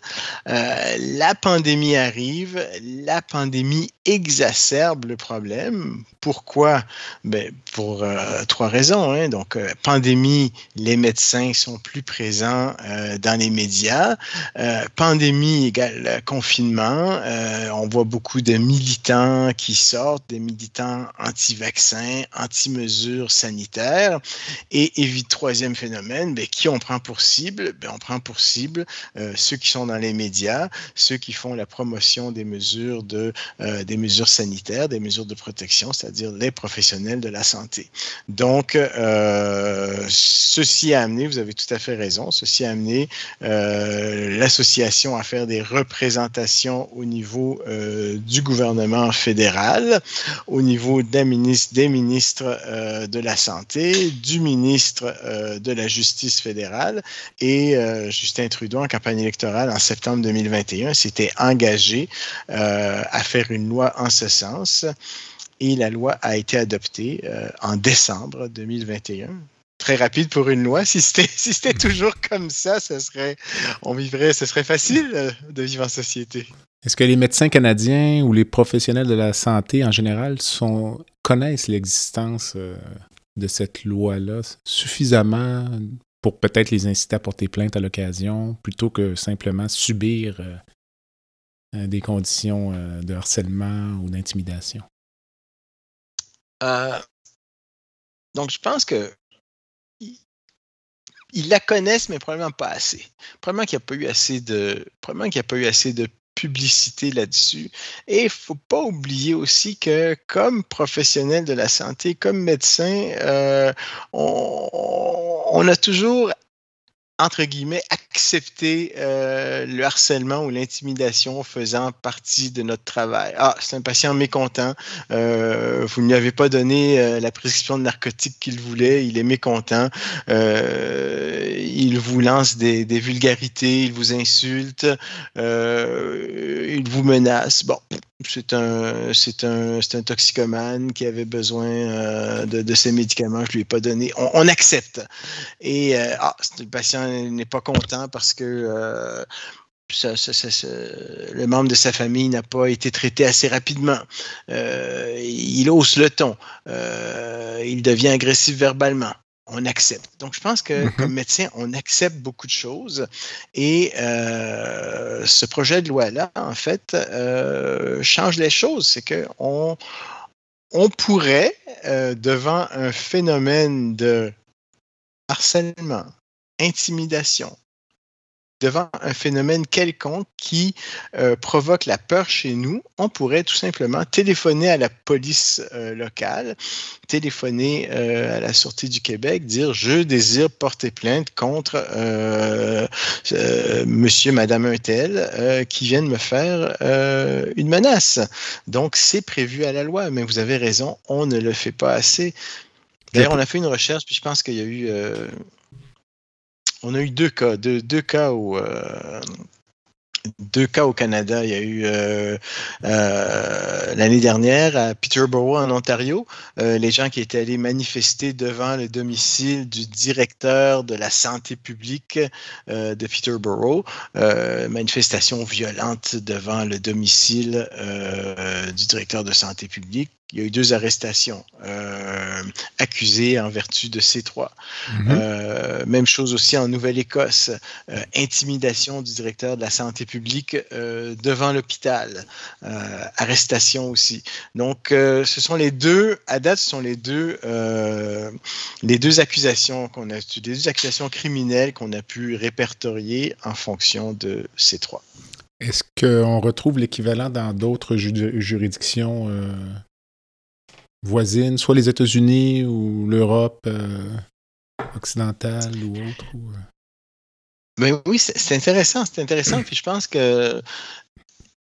Euh, la pandémie arrive, la pandémie exacerbe le problème. Pourquoi? Ben, pour euh, trois raisons. Hein. Donc, euh, pandémie, les médecins sont plus présents euh, dans les médias. pandémie égale confinement. on voit beaucoup de militants qui sortent, des militants anti-vaccins, anti-mesures sanitaires. Et, évite troisième phénomène, ben, qui on prend pour cible? Ben, on prend pour cible ceux qui sont dans les médias, ceux qui font la promotion des mesures de des mesures sanitaires, des mesures de protection, c'est-à-dire les professionnels de la santé. Donc, euh, ceci a amené, vous avez tout à fait raison, ceci a amené euh, l'association à faire des représentations au niveau euh, du gouvernement fédéral, au niveau des ministres, des ministres de la Santé, du ministre de la Justice fédérale et Justin Trudeau en campagne électorale en septembre 2021 s'était engagé à faire une loi en ce sens et la loi a été adoptée euh, en décembre 2021. Très rapide pour une loi. Si c'était toujours comme ça, ce serait on vivrait, ce serait facile euh, de vivre en société. Est-ce que les médecins canadiens ou les professionnels de la santé en général connaissent l'existence euh, de cette loi-là suffisamment pour peut-être les inciter à porter plainte à l'occasion, plutôt que simplement subir des conditions euh, de harcèlement ou d'intimidation? Euh, donc, je pense que ils la connaissent, mais probablement pas assez. Probablement qu'il n'y a pas eu assez de, probablement qu'il a pas eu assez de publicité là-dessus. Et il ne faut pas oublier aussi que comme professionnel de la santé, comme médecin, on, a toujours entre guillemets, accepter euh, le harcèlement ou l'intimidation faisant partie de notre travail. Ah, c'est un patient mécontent. Euh, vous ne lui avez pas donné euh, la prescription de narcotique qu'il voulait. Il est mécontent. il vous lance des, des, vulgarités. Il vous insulte. il vous menace. Bon, c'est un, c'est un, un toxicomane qui avait besoin euh, de, de, ces médicaments. Je lui ai pas donné. On, accepte. Et euh, ah, le patient n'est pas content parce que euh, le membre de sa famille n'a pas été traité assez rapidement. il hausse le ton. il devient agressif verbalement on accepte. Donc, je pense que mm-hmm. comme médecin, on accepte beaucoup de choses. Et euh, ce projet de loi-là, en fait, euh, change les choses. C'est qu'on on pourrait, euh, devant un phénomène de harcèlement, intimidation, devant un phénomène quelconque qui euh, provoque la peur chez nous, on pourrait tout simplement téléphoner à la police euh, locale, téléphoner euh, à la Sûreté du Québec, dire je désire porter plainte contre monsieur, madame un tel qui viennent me faire une menace. Donc c'est prévu à la loi, mais vous avez raison, on ne le fait pas assez. D'ailleurs, on a fait une recherche, puis je pense qu'il y a eu on a eu deux cas, euh, deux cas au Canada. Il y a eu euh, euh, l'année dernière à Peterborough, en Ontario, les gens qui étaient allés manifester devant le domicile du directeur de la santé publique de Peterborough. manifestation violente devant le domicile du directeur de santé publique il y a eu deux arrestations euh, accusées en vertu de C3. Mhm. Euh, même chose aussi en Nouvelle-Écosse, euh, intimidation du directeur de la santé publique devant l'hôpital, arrestation aussi. Donc, ce sont les deux, à date, ce sont les deux, les deux accusations qu'on a, les deux accusations criminelles qu'on a pu répertorier en fonction de C3. Est-ce qu'on retrouve l'équivalent dans d'autres juridictions voisines, soit les États-Unis ou l'Europe euh, occidentale ou autre? Euh? Ben oui, c'est intéressant, c'est intéressant. Puis je pense que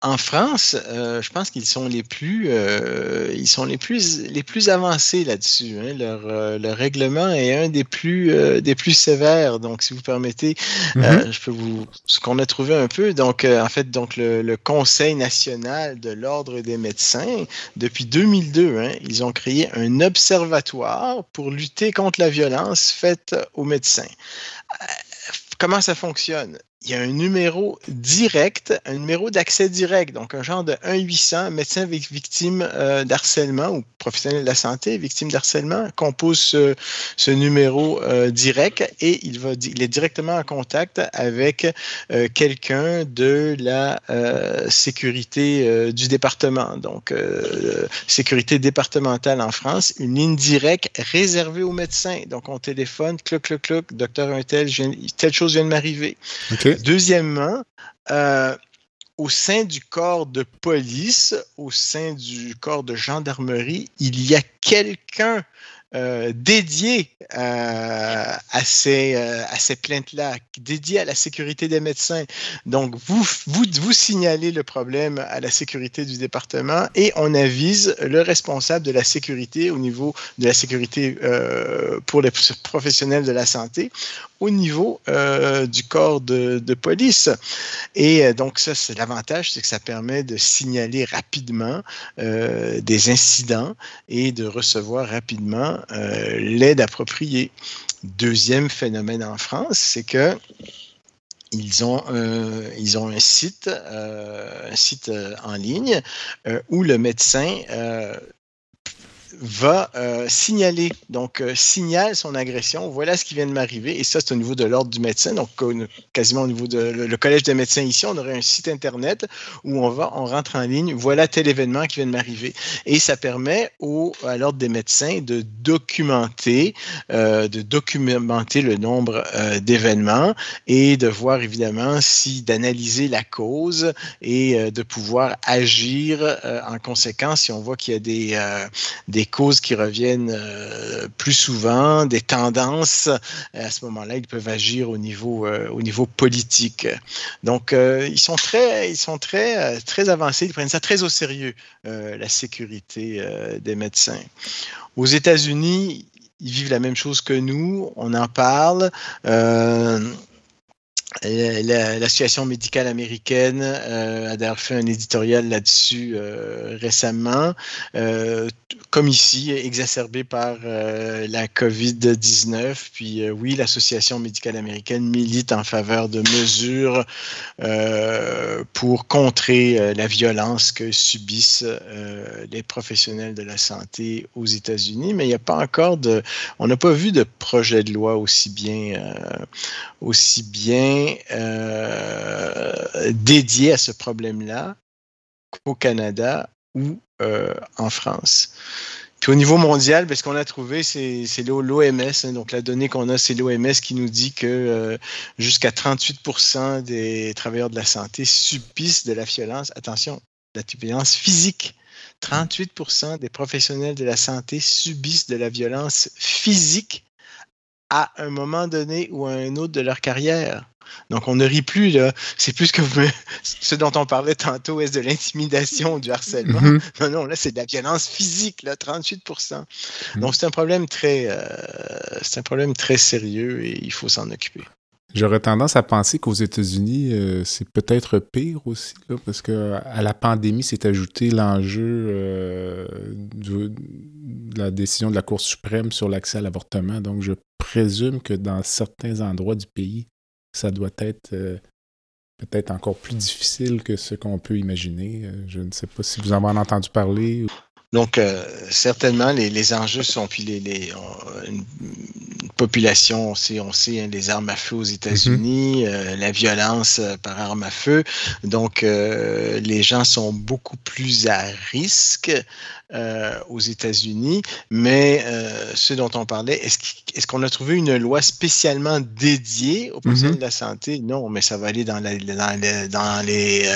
en France, euh, je pense qu'ils sont les plus, euh, ils sont les plus, les plus avancés là-dessus. Hein. Euh, leur, règlement est un des plus, des plus sévères. Donc, si vous permettez, mm-hmm. je peux vous, ce qu'on a trouvé un peu. Donc, en fait, donc le, Conseil national de l'ordre des médecins, depuis 2002, hein, ils ont créé un observatoire pour lutter contre la violence faite aux médecins comment ça fonctionne? Il y a un numéro direct, un numéro d'accès direct, donc un genre de 1-800, médecin victime euh, d'harcèlement ou professionnel de la santé, victime d'harcèlement, compose ce, ce numéro euh, direct et il, va, il est directement en contact avec euh, quelqu'un de la sécurité du département, donc sécurité départementale en France, une ligne directe réservée aux médecins. Donc on téléphone, cloc, cloc, cloc, docteur un tel, telle chose vient de m'arriver. Deuxièmement, euh, au sein du corps de police, au sein du corps de gendarmerie, il y a quelqu'un euh, dédié euh, à ces, à ces plaintes-là, dédié à la sécurité des médecins. Donc, vous, vous, vous signalez le problème à la sécurité du département et on avise le responsable de la sécurité au niveau de la sécurité pour les professionnels de la santé au niveau euh, du corps de, police. Et euh, donc, ça, c'est l'avantage, c'est que ça permet de signaler rapidement euh, des incidents et de recevoir rapidement l'aide appropriée. Deuxième phénomène en France, c'est que ils ont, ont un site, un site en ligne où le médecin va euh, signaler, donc euh, signale son agression. Voilà ce qui vient de m'arriver. Et ça, c'est au niveau de l'ordre du médecin, donc quasiment au niveau de le, collège des médecins ici, on aurait un site internet où on va, on rentre en ligne. Voilà tel événement qui vient de m'arriver. Et ça permet au, à l'ordre des médecins de documenter, euh, de documenter le nombre d'événements et de voir évidemment si d'analyser la cause et de pouvoir agir en conséquence si on voit qu'il y a des, des causes qui reviennent euh, plus souvent, des tendances, à ce moment-là, ils peuvent agir au niveau, euh, au niveau politique. Donc, euh, ils sont très, ils sont très, très avancés, ils prennent ça très au sérieux, la sécurité des médecins. Aux États-Unis, ils vivent la même chose que nous, on en parle. La, la, situation médicale américaine euh, a d'ailleurs fait un éditorial là-dessus euh, récemment, euh, comme ici, exacerbé par la COVID-19. Puis oui, l'Association médicale américaine milite en faveur de mesures pour contrer la violence que subissent les professionnels de la santé aux États-Unis, mais il n'y a pas encore de, on n'a pas vu de projet de loi aussi bien, aussi bien euh, dédié à ce problème-là qu'au Canada ou euh, en France. Puis au niveau mondial, ben, ce qu'on a trouvé, c'est l'OMS. Hein. donc la donnée qu'on a, c'est l'OMS qui nous dit que euh, jusqu'à 38% des travailleurs de la santé subissent de la violence. Attention, de la violence physique. 38% des professionnels de la santé subissent de la violence physique à un moment donné ou à un autre de leur carrière. Donc, on ne rit plus, là. C'est plus que ce dont on parlait tantôt, est-ce de l'intimidation, du harcèlement? Mm-hmm. Non, non, là, c'est de la violence physique, là, 38 mm-hmm. Donc, c'est un problème très, euh, c'est un problème très sérieux et il faut s'en occuper. J'aurais tendance à penser qu'aux États-Unis, euh, c'est peut-être pire aussi, là, parce que à la pandémie s'est ajouté l'enjeu euh, de la décision de la Cour suprême sur l'accès à l'avortement. Donc, je présume que dans certains endroits du pays, ça doit être euh, peut-être encore plus difficile que ce qu'on peut imaginer. je ne sais pas si vous en avez entendu parler. Donc, certainement, les, enjeux sont, puis les, les population, on sait, on sait hein, les armes à feu aux États-Unis, mhm. euh, la violence euh, par arme à feu. Donc, euh, les gens sont beaucoup plus à risque aux États-Unis. Mais ce dont on parlait, est-ce qu'on a trouvé une loi spécialement dédiée aux mhm. de la santé? Non, mais ça va aller dans, dans, les,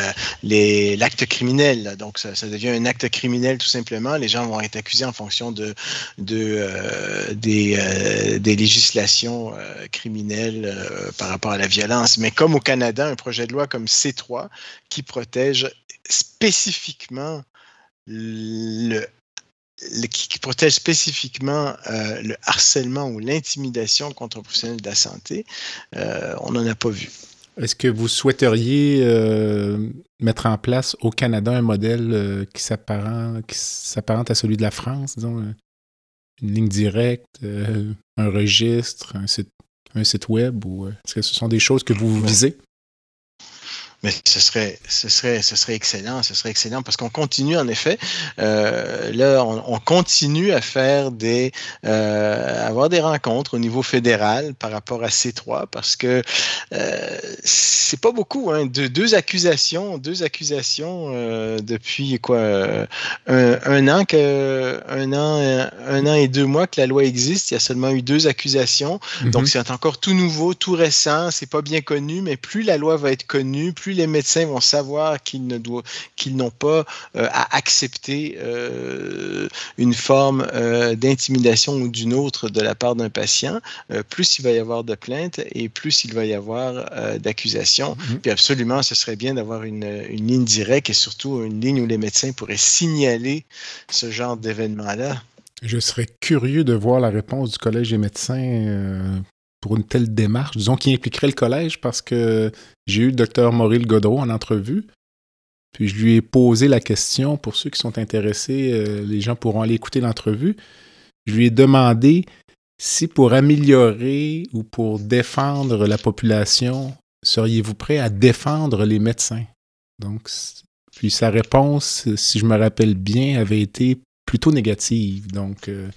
les l'acte criminel. Donc, ça, devient un acte criminel tout simplement. Les gens vont être accusés en fonction de, de des, des législation euh, criminelle euh, par rapport à la violence. Mais comme au Canada, un projet de loi comme C3 qui protège spécifiquement le, qui, protège spécifiquement euh, le harcèlement ou l'intimidation contre un professionnel de la santé, on n'en a pas vu. Est-ce que vous souhaiteriez mettre en place au Canada un modèle qui s'apparente à celui de la France, disons, une ligne directe, euh, un registre, un site, un site web ou euh, est-ce que ce sont des choses que vous visez? Mais ce serait, ce serait, ce serait excellent, ce serait excellent parce qu'on continue en effet. Euh, là, on, continue à faire des, euh, avoir des rencontres au niveau fédéral par rapport à C3 parce que euh, c'est pas beaucoup, hein, de, deux accusations, deux accusations euh, depuis quoi, un, un, an que, un an, un an et deux mois que la loi existe. Il y a seulement eu deux accusations, mm-hmm. donc c'est encore tout nouveau, tout récent, c'est pas bien connu, mais plus la loi va être connue, plus les médecins vont savoir qu'ils ne doivent, qu'ils n'ont pas euh, à accepter euh, une forme euh, d'intimidation ou d'une autre de la part d'un patient, plus il va y avoir de plaintes et plus il va y avoir d'accusations. Mm-hmm. Puis absolument, ce serait bien d'avoir une, une ligne directe et surtout une ligne où les médecins pourraient signaler ce genre d'événement-là. Je serais curieux de voir la réponse du Collège des médecins pour une telle démarche, disons, qui impliquerait le collège parce que j'ai eu le docteur Maurice Godreau en entrevue. Puis je lui ai posé la question, pour ceux qui sont intéressés, euh, les gens pourront aller écouter l'entrevue. Je lui ai demandé si pour améliorer ou pour défendre la population, seriez-vous prêt à défendre les médecins? Donc, puis sa réponse, si je me rappelle bien, avait été plutôt négative. Donc, euh,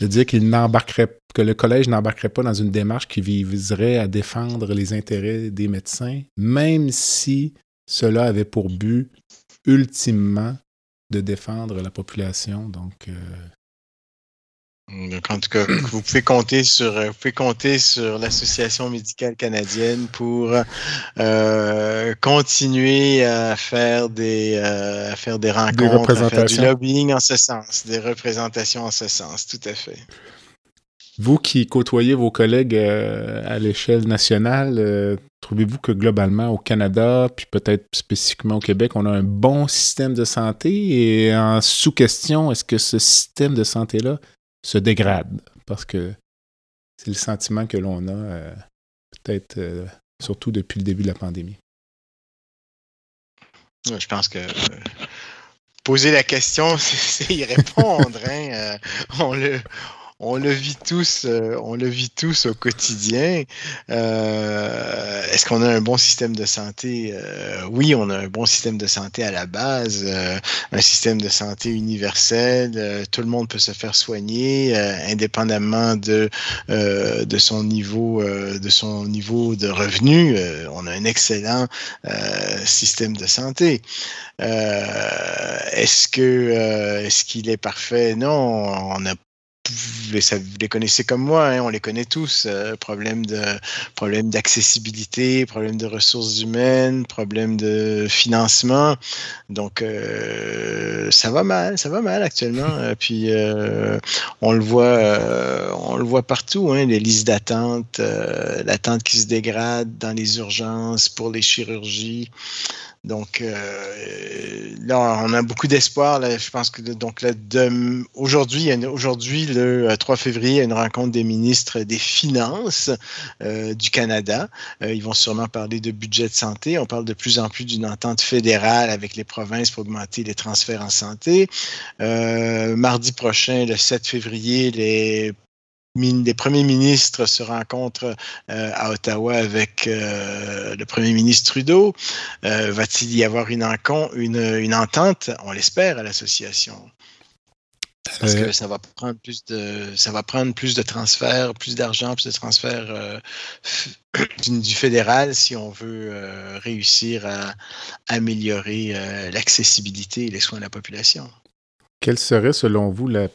de dire qu'il n'embarquerait que le collège n'embarquerait pas dans une démarche qui viserait à défendre les intérêts des médecins, même si cela avait pour but ultimement de défendre la population. Donc, euh, donc, en tout cas, vous pouvez compter sur, vous pouvez compter sur l'Association médicale canadienne pour euh, continuer à faire des, euh, à faire des rencontres, à faire du lobbying en ce sens, des représentations en ce sens, tout à fait. Vous qui côtoyez vos collègues euh, à l'échelle nationale, trouvez-vous que globalement au Canada, puis peut-être spécifiquement au Québec, on a un bon système de santé? Et en sous-question, est-ce que ce système de santé-là se dégrade parce que c'est le sentiment que l'on a, euh, peut-être euh, surtout depuis le début de la pandémie. Je pense que euh, poser la question, c'est y répondre. Hein, on le on le vit tous, euh, on le vit tous au quotidien. Euh, est-ce qu'on a un bon système de santé? Euh, Oui, on a un bon système de santé à la base, un système de santé universel. tout le monde peut se faire soigner, indépendamment de de son niveau de son niveau de revenu. on a un excellent système de santé. est-ce que est-ce qu'il est parfait? Non, on a vous les, vous les connaissez comme moi, hein, on les connaît tous. Euh, problème de problème d'accessibilité, problème de ressources humaines, problème de financement. Donc euh, ça va mal, ça va mal actuellement. Euh, puis euh, on le voit, euh, on le voit partout. Hein, les listes d'attente, l'attente qui se dégrade dans les urgences pour les chirurgies. Donc euh, là, on a beaucoup d'espoir. Je pense que donc aujourd'hui, aujourd'hui, le 3 euh, février, il y a une rencontre des ministres des Finances euh, du Canada. Ils vont sûrement parler de budget de santé. On parle de plus en plus d'une entente fédérale avec les provinces pour augmenter les transferts en santé. Mardi prochain, le 7 février, les les premiers ministres se rencontrent euh, à Ottawa avec euh, le premier ministre Trudeau. Euh, va-t-il y avoir une, une, une entente, on l'espère, à l'association? Parce que ça va prendre plus de ça va prendre plus de transferts, plus d'argent, plus de transferts du, du, fédéral si on veut réussir à améliorer l'accessibilité et les soins de la population. Quelle serait selon vous la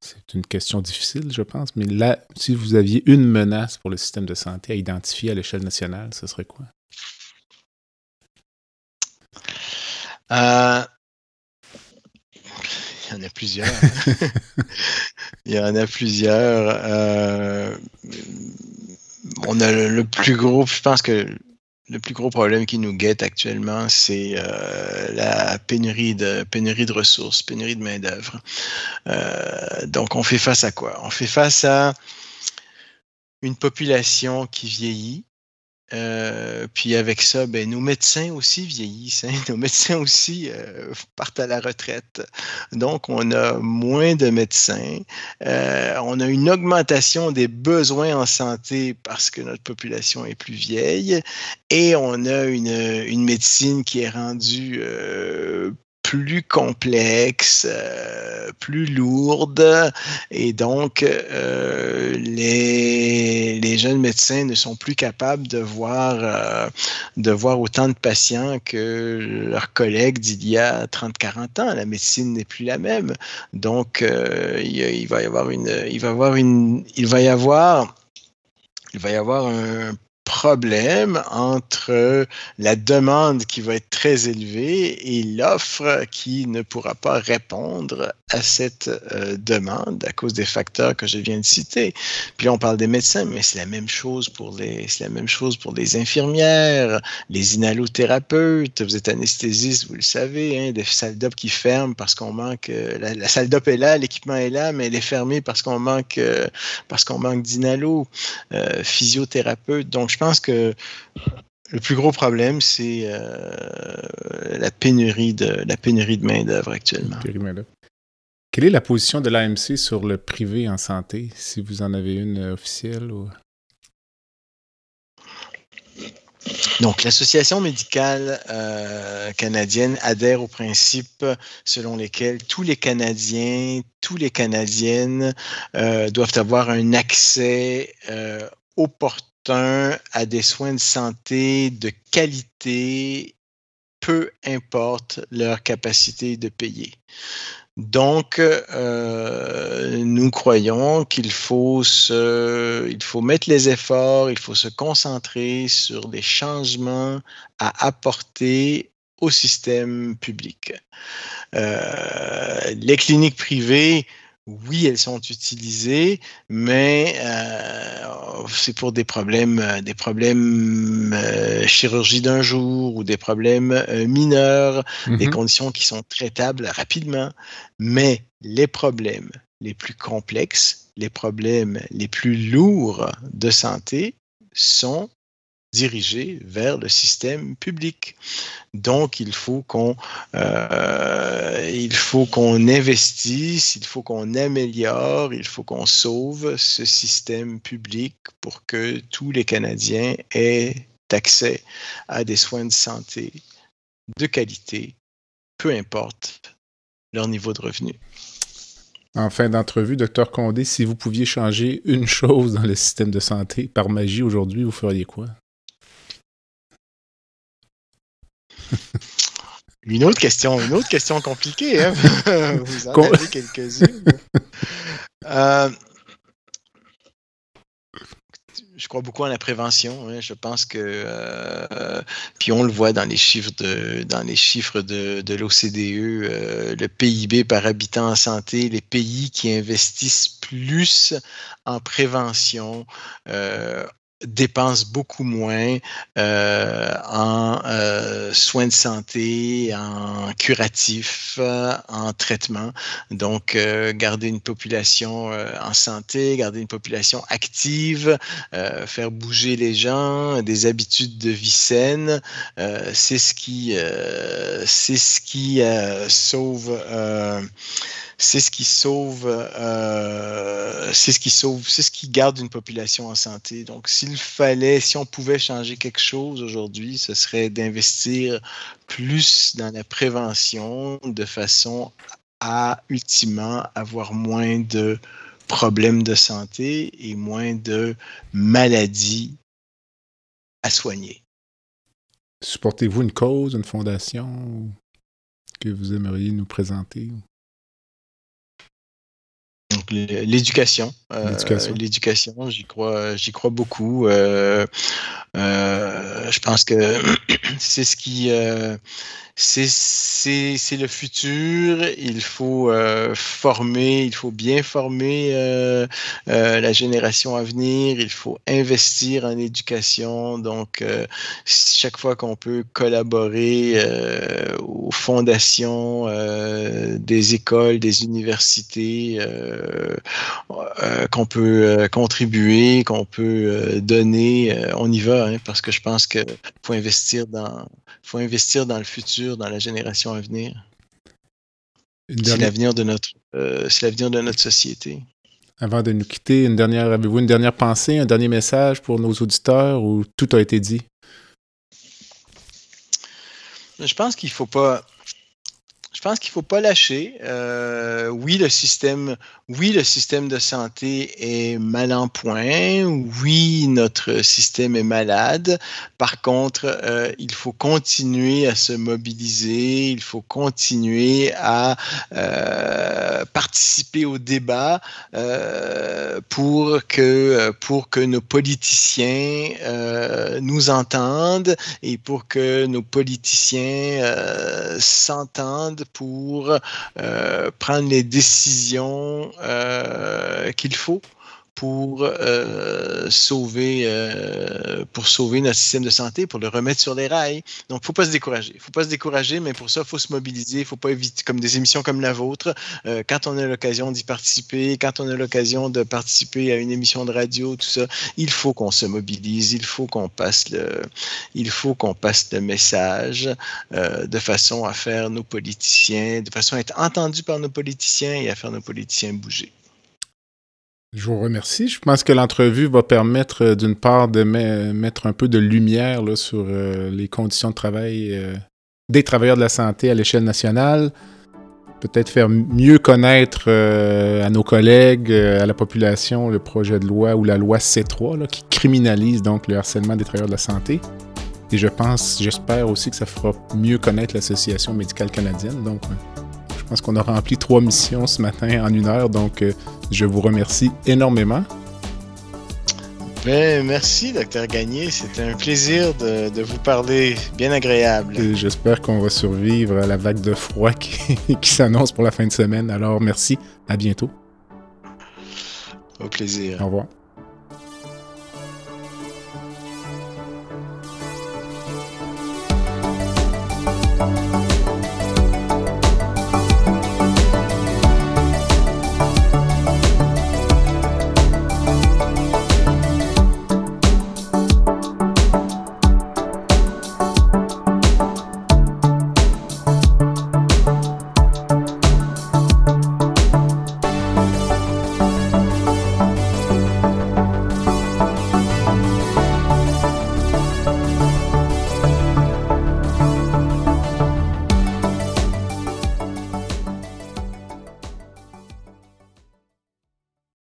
c'est une question difficile, je pense, mais là, si vous aviez une menace pour le système de santé à identifier à l'échelle nationale, ce serait quoi? Euh, il y en a plusieurs. Hein. il y en a plusieurs. Euh, on a le, plus gros, je pense que le plus gros problème qui nous guette actuellement, c'est euh, la pénurie de pénurie de ressources, pénurie de main d'œuvre. Euh, donc, on fait face à quoi? On fait face à une population qui vieillit, Euh, puis avec ça, ben, nos médecins aussi vieillissent, hein. nos médecins aussi euh, partent à la retraite. Donc, on a moins de médecins. Euh, on a une augmentation des besoins en santé parce que notre population est plus vieille. Et on a une, une médecine qui est rendue plus complexe, euh, plus lourde, et donc euh, les, les, jeunes médecins ne sont plus capables de voir, euh, de voir autant de patients que leurs collègues d'il y a 30-40 ans. La médecine n'est plus la même. Donc, il, il, va y avoir une, il va y avoir une, il va y avoir il va y avoir un problème entre la demande qui va être très élevée et l'offre qui ne pourra pas répondre à cette euh, demande à cause des facteurs que je viens de citer. Puis on parle des médecins, mais c'est la même chose pour les, c'est la même chose pour les infirmières, les inhalothérapeutes. Vous êtes anesthésiste, vous le savez, hein, des salles d'op qui ferment parce qu'on manque, euh, la, salle d'op est là, l'équipement est là, mais elle est fermée parce qu'on manque, euh, parce qu'on manque d'inhalo, physiothérapeute. Donc, je pense que le plus gros problème, c'est euh, la pénurie de la pénurie de main d'œuvre actuellement. Quelle est la position de l'AMC sur le privé en santé, si vous en avez une officielle ou... Donc, l'Association médicale euh, canadienne adhère au principe selon lesquels tous les Canadiens, tous les Canadiennes euh, doivent avoir un accès opportun à des soins de santé de qualité, peu importe leur capacité de payer. Donc, euh, nous croyons qu'il faut, mettre les efforts, il faut se concentrer sur des changements à apporter au système public. Euh, les cliniques privées oui, elles sont utilisées, mais euh, c'est pour des problèmes, euh, des problèmes euh, chirurgie d'un jour ou des problèmes euh, mineurs, des mmh conditions qui sont traitables rapidement. Mais les problèmes les plus complexes, les problèmes les plus lourds de santé sont dirigés vers le système public. Donc, il faut qu'on euh, il faut qu'on investisse, il faut qu'on améliore, il faut qu'on sauve ce système public pour que tous les Canadiens aient accès à des soins de santé de qualité, peu importe leur niveau de revenu. En fin d'entrevue, docteur Condé, si vous pouviez changer une chose dans le système de santé par magie aujourd'hui, vous feriez quoi? Une autre question, une autre question compliquée. Hein? Vous en avez quelques-unes. Euh, je crois beaucoup en la prévention. Hein. Je pense que, euh, puis on le voit dans les chiffres de, dans les chiffres de, de l'OCDE, euh, le PIB par habitant en santé, les pays qui investissent plus en prévention dépensent beaucoup moins euh, en euh, soins de santé, en curatifs, en traitement. Donc, euh, garder une population en santé, garder une population active, faire bouger les gens, des habitudes de vie saines, c'est ce qui, c'est ce qui sauve c'est ce qui sauve, euh, c'est ce qui sauve, c'est ce qui garde une population en santé. Donc, s'il fallait, si on pouvait changer quelque chose aujourd'hui, ce serait d'investir plus dans la prévention de façon à ultimement avoir moins de problèmes de santé et moins de maladies à soigner. Supportez-vous une cause, une fondation que vous aimeriez nous présenter? L'éducation. Euh, l'éducation, j'y crois, j'y crois beaucoup. Euh, euh, je pense que c'est ce qui c'est le futur. Il faut euh, former, il faut bien former euh, euh, la génération à venir. Il faut investir en éducation. Donc, chaque fois qu'on peut collaborer aux fondations des écoles, des universités, qu'on peut contribuer, qu'on peut donner, on y va, hein, parce que je pense qu'il faut investir dans faut investir dans le futur, dans la génération à venir. C'est l'avenir de notre c'est l'avenir de notre société. Avant de nous quitter, une dernière, avez-vous une dernière pensée, un dernier message pour nos auditeurs ou tout a été dit? Je pense qu'il ne faut pas je pense qu'il ne faut pas lâcher. Euh, oui, le système, oui, le système de santé est mal en point. Oui, notre système est malade. Par contre, euh, il faut continuer à se mobiliser. Il faut continuer à euh, participer au débat pour que pour que nos politiciens nous entendent et pour que nos politiciens s'entendent pour euh, prendre les décisions euh, qu'il faut pour euh, sauver euh, pour sauver notre système de santé, pour le remettre sur les rails. Donc, faut pas se décourager. faut pas se décourager, mais pour ça, faut se mobiliser. faut pas éviter, comme des émissions comme la vôtre, euh, quand on a l'occasion d'y participer, quand on a l'occasion de participer à une émission de radio, tout ça, il faut qu'on se mobilise, il faut qu'on passe le, il faut qu'on passe le message de façon à faire nos politiciens, de façon à être entendu par nos politiciens et à faire nos politiciens bouger. Je vous remercie. Je pense que l'entrevue va permettre, euh, d'une part, de mettre un peu de lumière sur euh, les conditions de travail euh, des travailleurs de la santé à l'échelle nationale. Peut-être faire mieux connaître à nos collègues, à la population, le projet de loi ou la loi C3 qui criminalise donc le harcèlement des travailleurs de la santé. Et je pense, j'espère aussi que ça fera mieux connaître l'Association médicale canadienne. Donc, je pense qu'on a rempli trois missions ce matin en une heure, donc je vous remercie énormément. Ben, merci, docteur Gagné. C'était un plaisir de, vous parler. Bien agréable. J'espère qu'on va survivre à la vague de froid qui, qui s'annonce pour la fin de semaine. Alors, merci. À bientôt. Au plaisir. Au revoir.